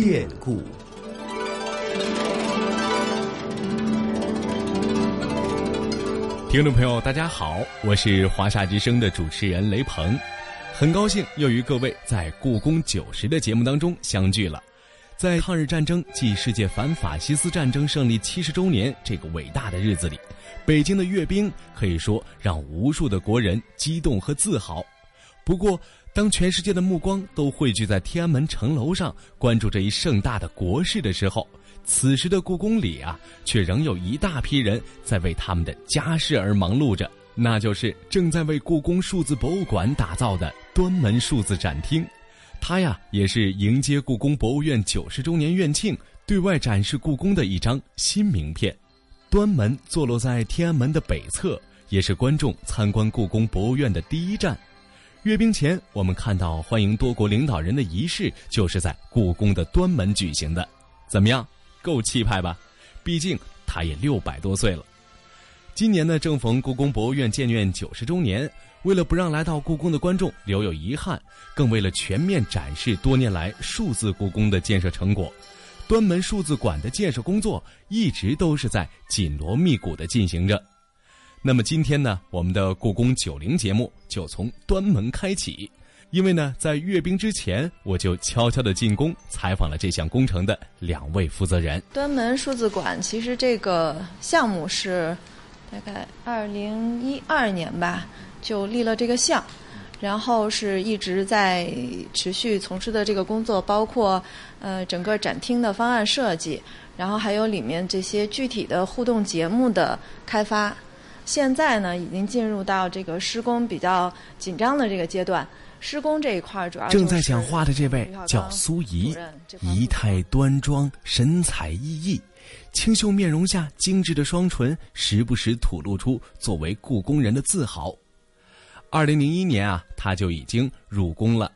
变故。听众朋友，大家好，我是华夏之声的主持人雷鹏，很高兴又与各位在《故宫九十》的节目当中相聚了。在抗日战争暨世界反法西斯战争胜利七十周年这个伟大的日子里，北京的阅兵可以说让无数的国人激动和自豪。不过，当全世界的目光都汇聚在天安门城楼上，关注这一盛大的国事的时候，此时的故宫里啊，却仍有一大批人在为他们的家事而忙碌着，那就是正在为故宫数字博物馆打造的端门数字展厅。它呀，也是迎接故宫博物院九十周年院庆，对外展示故宫的一张新名片。端门坐落在天安门的北侧，也是观众参观故宫博物院的第一站。阅兵前，我们看到欢迎多国领导人的仪式就是在故宫的端门举行的，怎么样？够气派吧？毕竟他也六百多岁了。今年呢，正逢故宫博物院建院九十周年，为了不让来到故宫的观众留有遗憾，更为了全面展示多年来数字故宫的建设成果，端门数字馆的建设工作一直都是在紧锣密鼓的进行着。那么今天呢，我们的故宫九零节目就从端门开启，因为呢，在阅兵之前，我就悄悄的进宫采访了这项工程的两位负责人。端门数字馆其实这个项目是大概二零一二年吧就立了这个项，然后是一直在持续从事的这个工作，包括呃整个展厅的方案设计，然后还有里面这些具体的互动节目的开发。现在呢，已经进入到这个施工比较紧张的这个阶段。施工这一块主要正在讲话的这位叫苏怡，仪态端庄，神采奕奕，清秀面容下精致的双唇时不时吐露出作为故宫人的自豪。二零零一年啊，他就已经入宫了，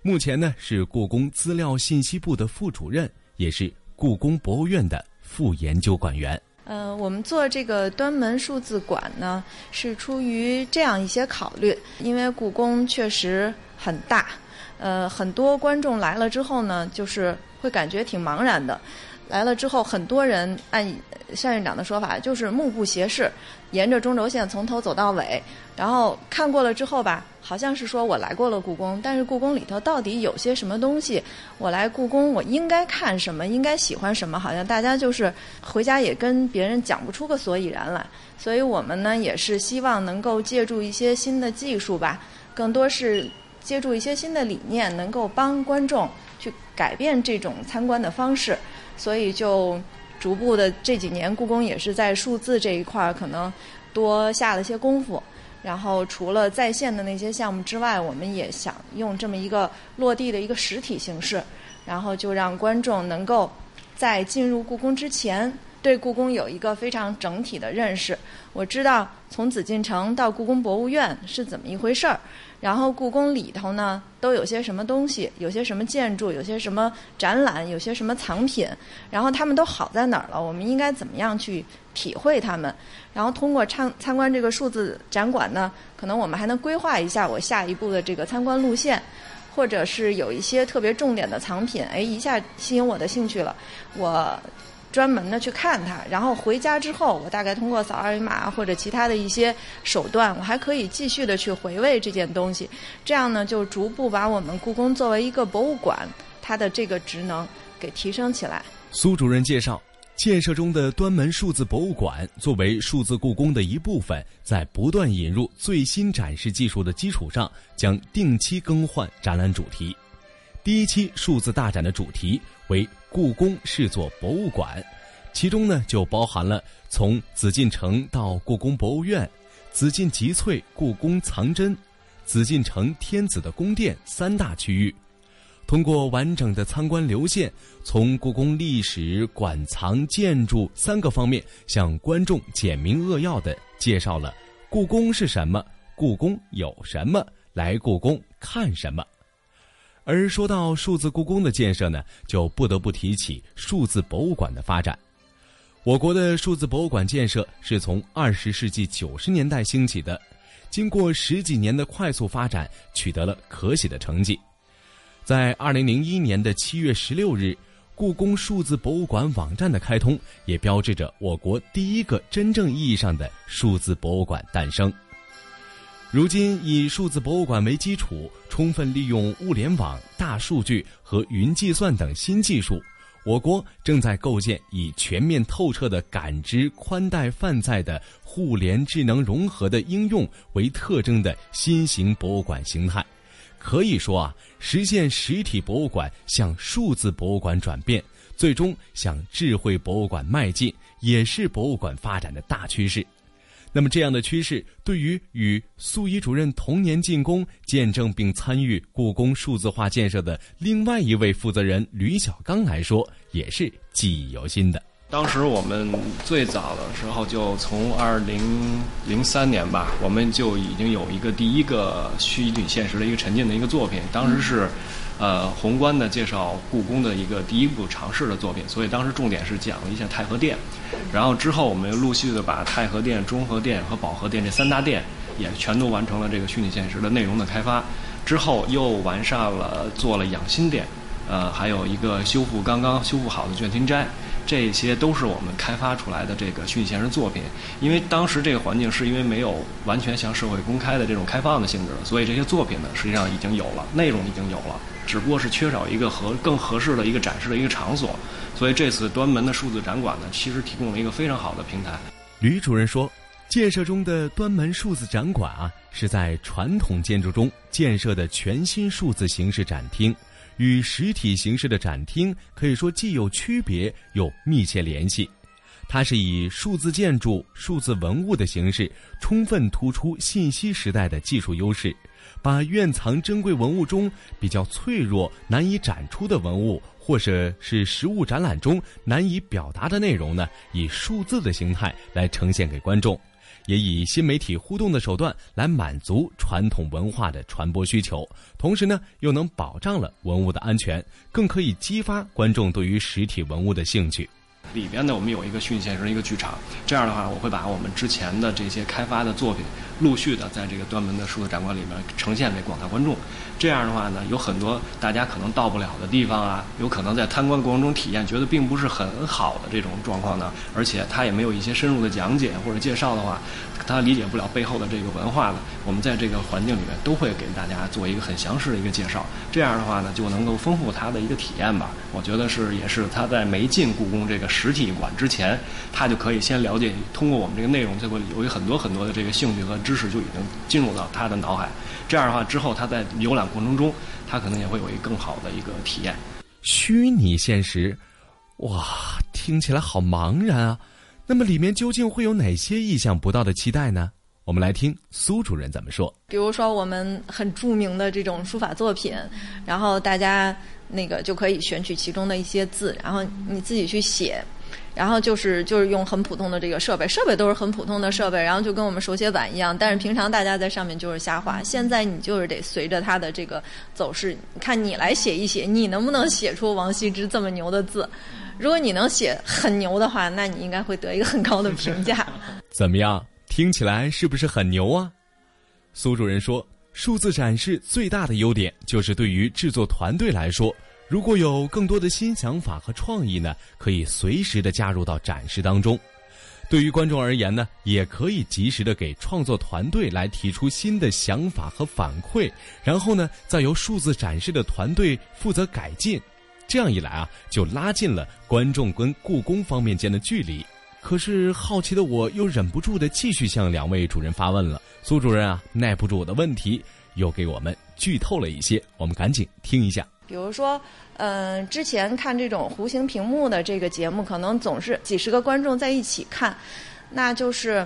目前呢是故宫资料信息部的副主任，也是故宫博物院的副研究馆员。嗯，我们做这个端门数字馆呢，是出于这样一些考虑，因为故宫确实很大，呃，很多观众来了之后呢，就是会感觉挺茫然的。来了之后，很多人按单院长的说法，就是目不斜视，沿着中轴线从头走到尾，然后看过了之后吧，好像是说我来过了故宫，但是故宫里头到底有些什么东西？我来故宫，我应该看什么？应该喜欢什么？好像大家就是回家也跟别人讲不出个所以然来。所以我们呢，也是希望能够借助一些新的技术吧，更多是借助一些新的理念，能够帮观众去改变这种参观的方式。所以就逐步的这几年，故宫也是在数字这一块儿可能多下了些功夫。然后除了在线的那些项目之外，我们也想用这么一个落地的一个实体形式，然后就让观众能够在进入故宫之前，对故宫有一个非常整体的认识。我知道从紫禁城到故宫博物院是怎么一回事儿。然后故宫里头呢，都有些什么东西？有些什么建筑？有些什么展览？有些什么藏品？然后他们都好在哪儿了？我们应该怎么样去体会他们？然后通过参参观这个数字展馆呢，可能我们还能规划一下我下一步的这个参观路线，或者是有一些特别重点的藏品，哎，一下吸引我的兴趣了，我。专门的去看它，然后回家之后，我大概通过扫二维码或者其他的一些手段，我还可以继续的去回味这件东西。这样呢，就逐步把我们故宫作为一个博物馆，它的这个职能给提升起来。苏主任介绍，建设中的端门数字博物馆作为数字故宫的一部分，在不断引入最新展示技术的基础上，将定期更换展览主题。第一期数字大展的主题为。故宫是座博物馆，其中呢就包含了从紫禁城到故宫博物院、紫禁集萃故宫藏珍、紫禁城天子的宫殿三大区域。通过完整的参观流线，从故宫历史、馆藏、建筑三个方面，向观众简明扼要的介绍了故宫是什么，故宫有什么，来故宫看什么。而说到数字故宫的建设呢，就不得不提起数字博物馆的发展。我国的数字博物馆建设是从二十世纪九十年代兴起的，经过十几年的快速发展，取得了可喜的成绩。在二零零一年的七月十六日，故宫数字博物馆网站的开通，也标志着我国第一个真正意义上的数字博物馆诞生。如今，以数字博物馆为基础，充分利用物联网、大数据和云计算等新技术，我国正在构建以全面透彻的感知、宽带、泛在的互联智能融合的应用为特征的新型博物馆形态。可以说啊，实现实体博物馆向数字博物馆转变，最终向智慧博物馆迈进，也是博物馆发展的大趋势。那么，这样的趋势对于与苏一主任同年进宫、见证并参与故宫数字化建设的另外一位负责人吕小刚来说，也是记忆犹新的。当时我们最早的时候，就从二零零三年吧，我们就已经有一个第一个虚拟现实的一个沉浸的一个作品，当时是。呃，宏观的介绍故宫的一个第一部尝试的作品，所以当时重点是讲了一下太和殿，然后之后我们又陆续的把太和殿、中和殿和保和殿这三大殿也全都完成了这个虚拟现实的内容的开发，之后又完善了做了养心殿，呃，还有一个修复刚刚修复好的卷亭斋。这些都是我们开发出来的这个虚拟现实作品，因为当时这个环境是因为没有完全向社会公开的这种开放的性质，所以这些作品呢实际上已经有了，内容已经有了，只不过是缺少一个合更合适的一个展示的一个场所。所以这次端门的数字展馆呢，其实提供了一个非常好的平台。吕主任说，建设中的端门数字展馆啊，是在传统建筑中建设的全新数字形式展厅。与实体形式的展厅可以说既有区别又密切联系，它是以数字建筑、数字文物的形式，充分突出信息时代的技术优势，把院藏珍贵文物中比较脆弱、难以展出的文物，或者是实物展览中难以表达的内容呢，以数字的形态来呈现给观众。也以新媒体互动的手段来满足传统文化的传播需求，同时呢，又能保障了文物的安全，更可以激发观众对于实体文物的兴趣。里边呢，我们有一个虚拟现实的一个剧场，这样的话，我会把我们之前的这些开发的作品，陆续的在这个端门的数字展馆里面呈现给广大观众。这样的话呢，有很多大家可能到不了的地方啊，有可能在参观过程中体验觉得并不是很好的这种状况呢，而且他也没有一些深入的讲解或者介绍的话。他理解不了背后的这个文化的，我们在这个环境里面都会给大家做一个很详实的一个介绍。这样的话呢，就能够丰富他的一个体验吧。我觉得是，也是他在没进故宫这个实体馆之前，他就可以先了解，通过我们这个内容，就会有很多很多的这个兴趣和知识就已经进入到他的脑海。这样的话之后，他在浏览过程中，他可能也会有一个更好的一个体验。虚拟现实，哇，听起来好茫然啊。那么里面究竟会有哪些意想不到的期待呢？我们来听苏主任怎么说。比如说我们很著名的这种书法作品，然后大家那个就可以选取其中的一些字，然后你自己去写，然后就是就是用很普通的这个设备，设备都是很普通的设备，然后就跟我们手写板一样。但是平常大家在上面就是瞎画，现在你就是得随着它的这个走势，看你来写一写，你能不能写出王羲之这么牛的字。如果你能写很牛的话，那你应该会得一个很高的评价。怎么样？听起来是不是很牛啊？苏主任说，数字展示最大的优点就是对于制作团队来说，如果有更多的新想法和创意呢，可以随时的加入到展示当中；对于观众而言呢，也可以及时的给创作团队来提出新的想法和反馈，然后呢，再由数字展示的团队负责改进。这样一来啊，就拉近了观众跟故宫方面间的距离。可是好奇的我又忍不住的继续向两位主任发问了。苏主任啊，耐不住我的问题，又给我们剧透了一些。我们赶紧听一下。比如说，嗯，之前看这种弧形屏幕的这个节目，可能总是几十个观众在一起看，那就是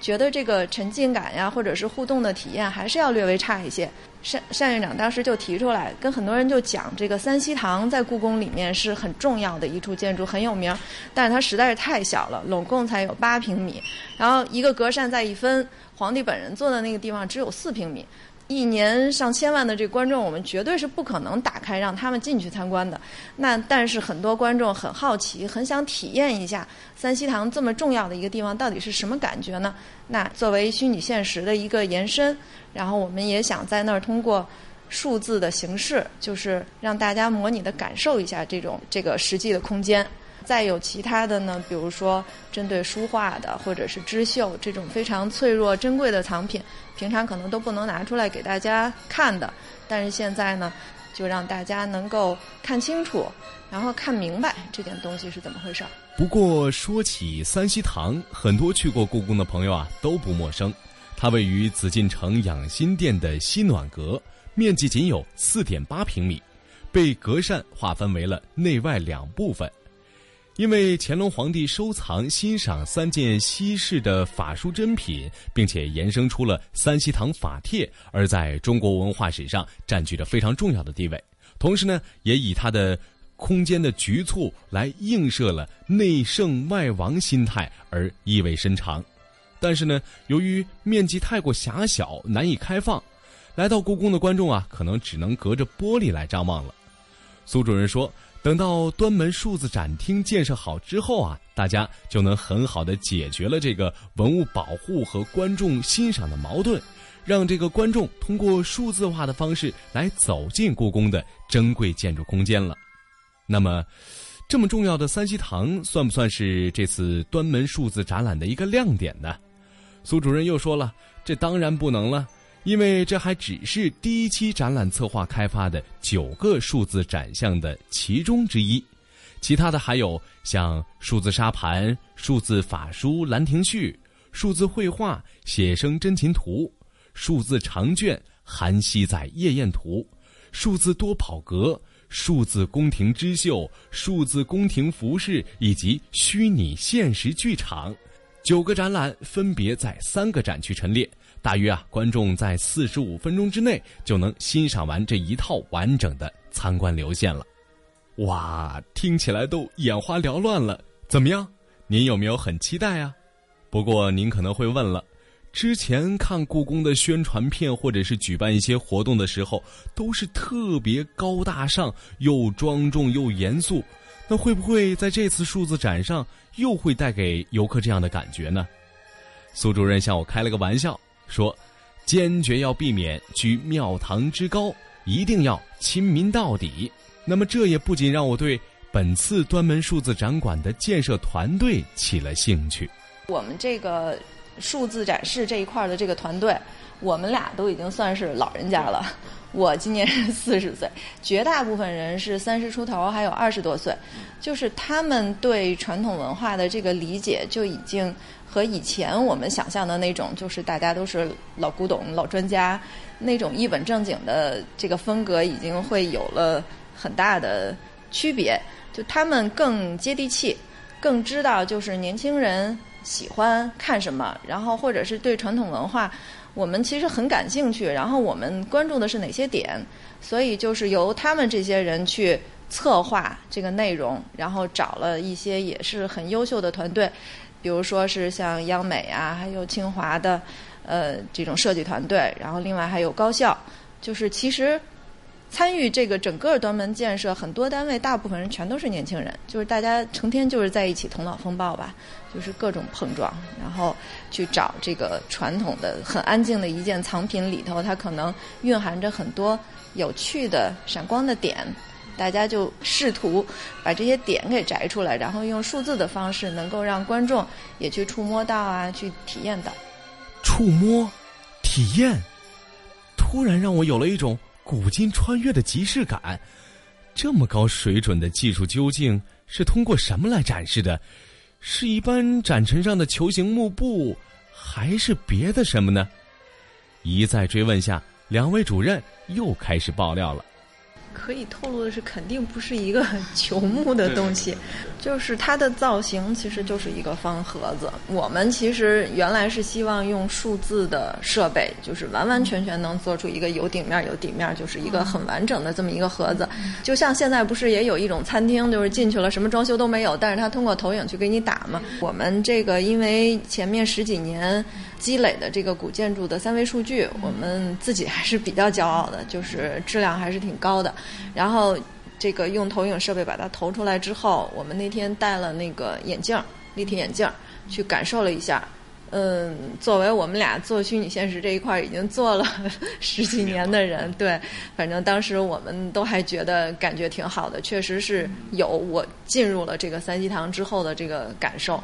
觉得这个沉浸感呀，或者是互动的体验，还是要略微差一些。单单院长当时就提出来，跟很多人就讲，这个三希堂在故宫里面是很重要的一处建筑，很有名，但是它实在是太小了，拢共才有八平米，然后一个隔扇再一分，皇帝本人坐的那个地方只有四平米。一年上千万的这观众，我们绝对是不可能打开让他们进去参观的。那但是很多观众很好奇，很想体验一下三希堂这么重要的一个地方到底是什么感觉呢？那作为虚拟现实的一个延伸，然后我们也想在那儿通过数字的形式，就是让大家模拟的感受一下这种这个实际的空间。再有其他的呢，比如说针对书画的或者是织绣这种非常脆弱珍贵的藏品，平常可能都不能拿出来给大家看的，但是现在呢，就让大家能够看清楚，然后看明白这件东西是怎么回事儿。不过说起三希堂，很多去过故宫的朋友啊都不陌生。它位于紫禁城养心殿的西暖阁，面积仅有四点八平米，被隔扇划分为了内外两部分。因为乾隆皇帝收藏欣赏三件稀世的法书珍品，并且延伸出了三希堂法帖，而在中国文化史上占据着非常重要的地位。同时呢，也以它的空间的局促来映射了内圣外王心态，而意味深长。但是呢，由于面积太过狭小，难以开放，来到故宫的观众啊，可能只能隔着玻璃来张望了。苏主任说。等到端门数字展厅建设好之后啊，大家就能很好的解决了这个文物保护和观众欣赏的矛盾，让这个观众通过数字化的方式来走进故宫的珍贵建筑空间了。那么，这么重要的三希堂算不算是这次端门数字展览的一个亮点呢？苏主任又说了，这当然不能了。因为这还只是第一期展览策划开发的九个数字展项的其中之一，其他的还有像数字沙盘、数字法书《兰亭序》、数字绘画《写生真情图》、数字长卷《韩熙载夜宴图》、数字多宝阁、数字宫廷织绣、数字宫廷服饰以及虚拟现实剧场，九个展览分别在三个展区陈列。大约啊，观众在四十五分钟之内就能欣赏完这一套完整的参观流线了。哇，听起来都眼花缭乱了。怎么样，您有没有很期待啊？不过您可能会问了，之前看故宫的宣传片或者是举办一些活动的时候，都是特别高大上、又庄重又严肃，那会不会在这次数字展上又会带给游客这样的感觉呢？苏主任向我开了个玩笑。说，坚决要避免居庙堂之高，一定要亲民到底。那么，这也不仅让我对本次端门数字展馆的建设团队起了兴趣。我们这个数字展示这一块的这个团队，我们俩都已经算是老人家了。我今年是 四十岁，绝大部分人是三十出头，还有二十多岁，就是他们对传统文化的这个理解就已经。和以前我们想象的那种，就是大家都是老古董、老专家，那种一本正经的这个风格，已经会有了很大的区别。就他们更接地气，更知道就是年轻人喜欢看什么，然后或者是对传统文化，我们其实很感兴趣，然后我们关注的是哪些点，所以就是由他们这些人去策划这个内容，然后找了一些也是很优秀的团队。比如说是像央美啊，还有清华的，呃，这种设计团队，然后另外还有高校，就是其实参与这个整个端门建设，很多单位大部分人全都是年轻人，就是大家成天就是在一起头脑风暴吧，就是各种碰撞，然后去找这个传统的很安静的一件藏品里头，它可能蕴含着很多有趣的闪光的点。大家就试图把这些点给摘出来，然后用数字的方式，能够让观众也去触摸到啊，去体验到。触摸，体验，突然让我有了一种古今穿越的即视感。这么高水准的技术究竟是通过什么来展示的？是一般展陈上的球形幕布，还是别的什么呢？一再追问下，两位主任又开始爆料了。可以透露的是，肯定不是一个 球木的东西，就是它的造型其实就是一个方盒子。我们其实原来是希望用数字的设备，就是完完全全能做出一个有顶面有底面，就是一个很完整的这么一个盒子。就像现在不是也有一种餐厅，就是进去了什么装修都没有，但是它通过投影去给你打嘛。我们这个因为前面十几年。积累的这个古建筑的三维数据，我们自己还是比较骄傲的，就是质量还是挺高的。然后这个用投影设备把它投出来之后，我们那天戴了那个眼镜，立体眼镜，去感受了一下。嗯，作为我们俩做虚拟现实这一块已经做了 十几年的人，对，反正当时我们都还觉得感觉挺好的，确实是有我进入了这个三希堂之后的这个感受。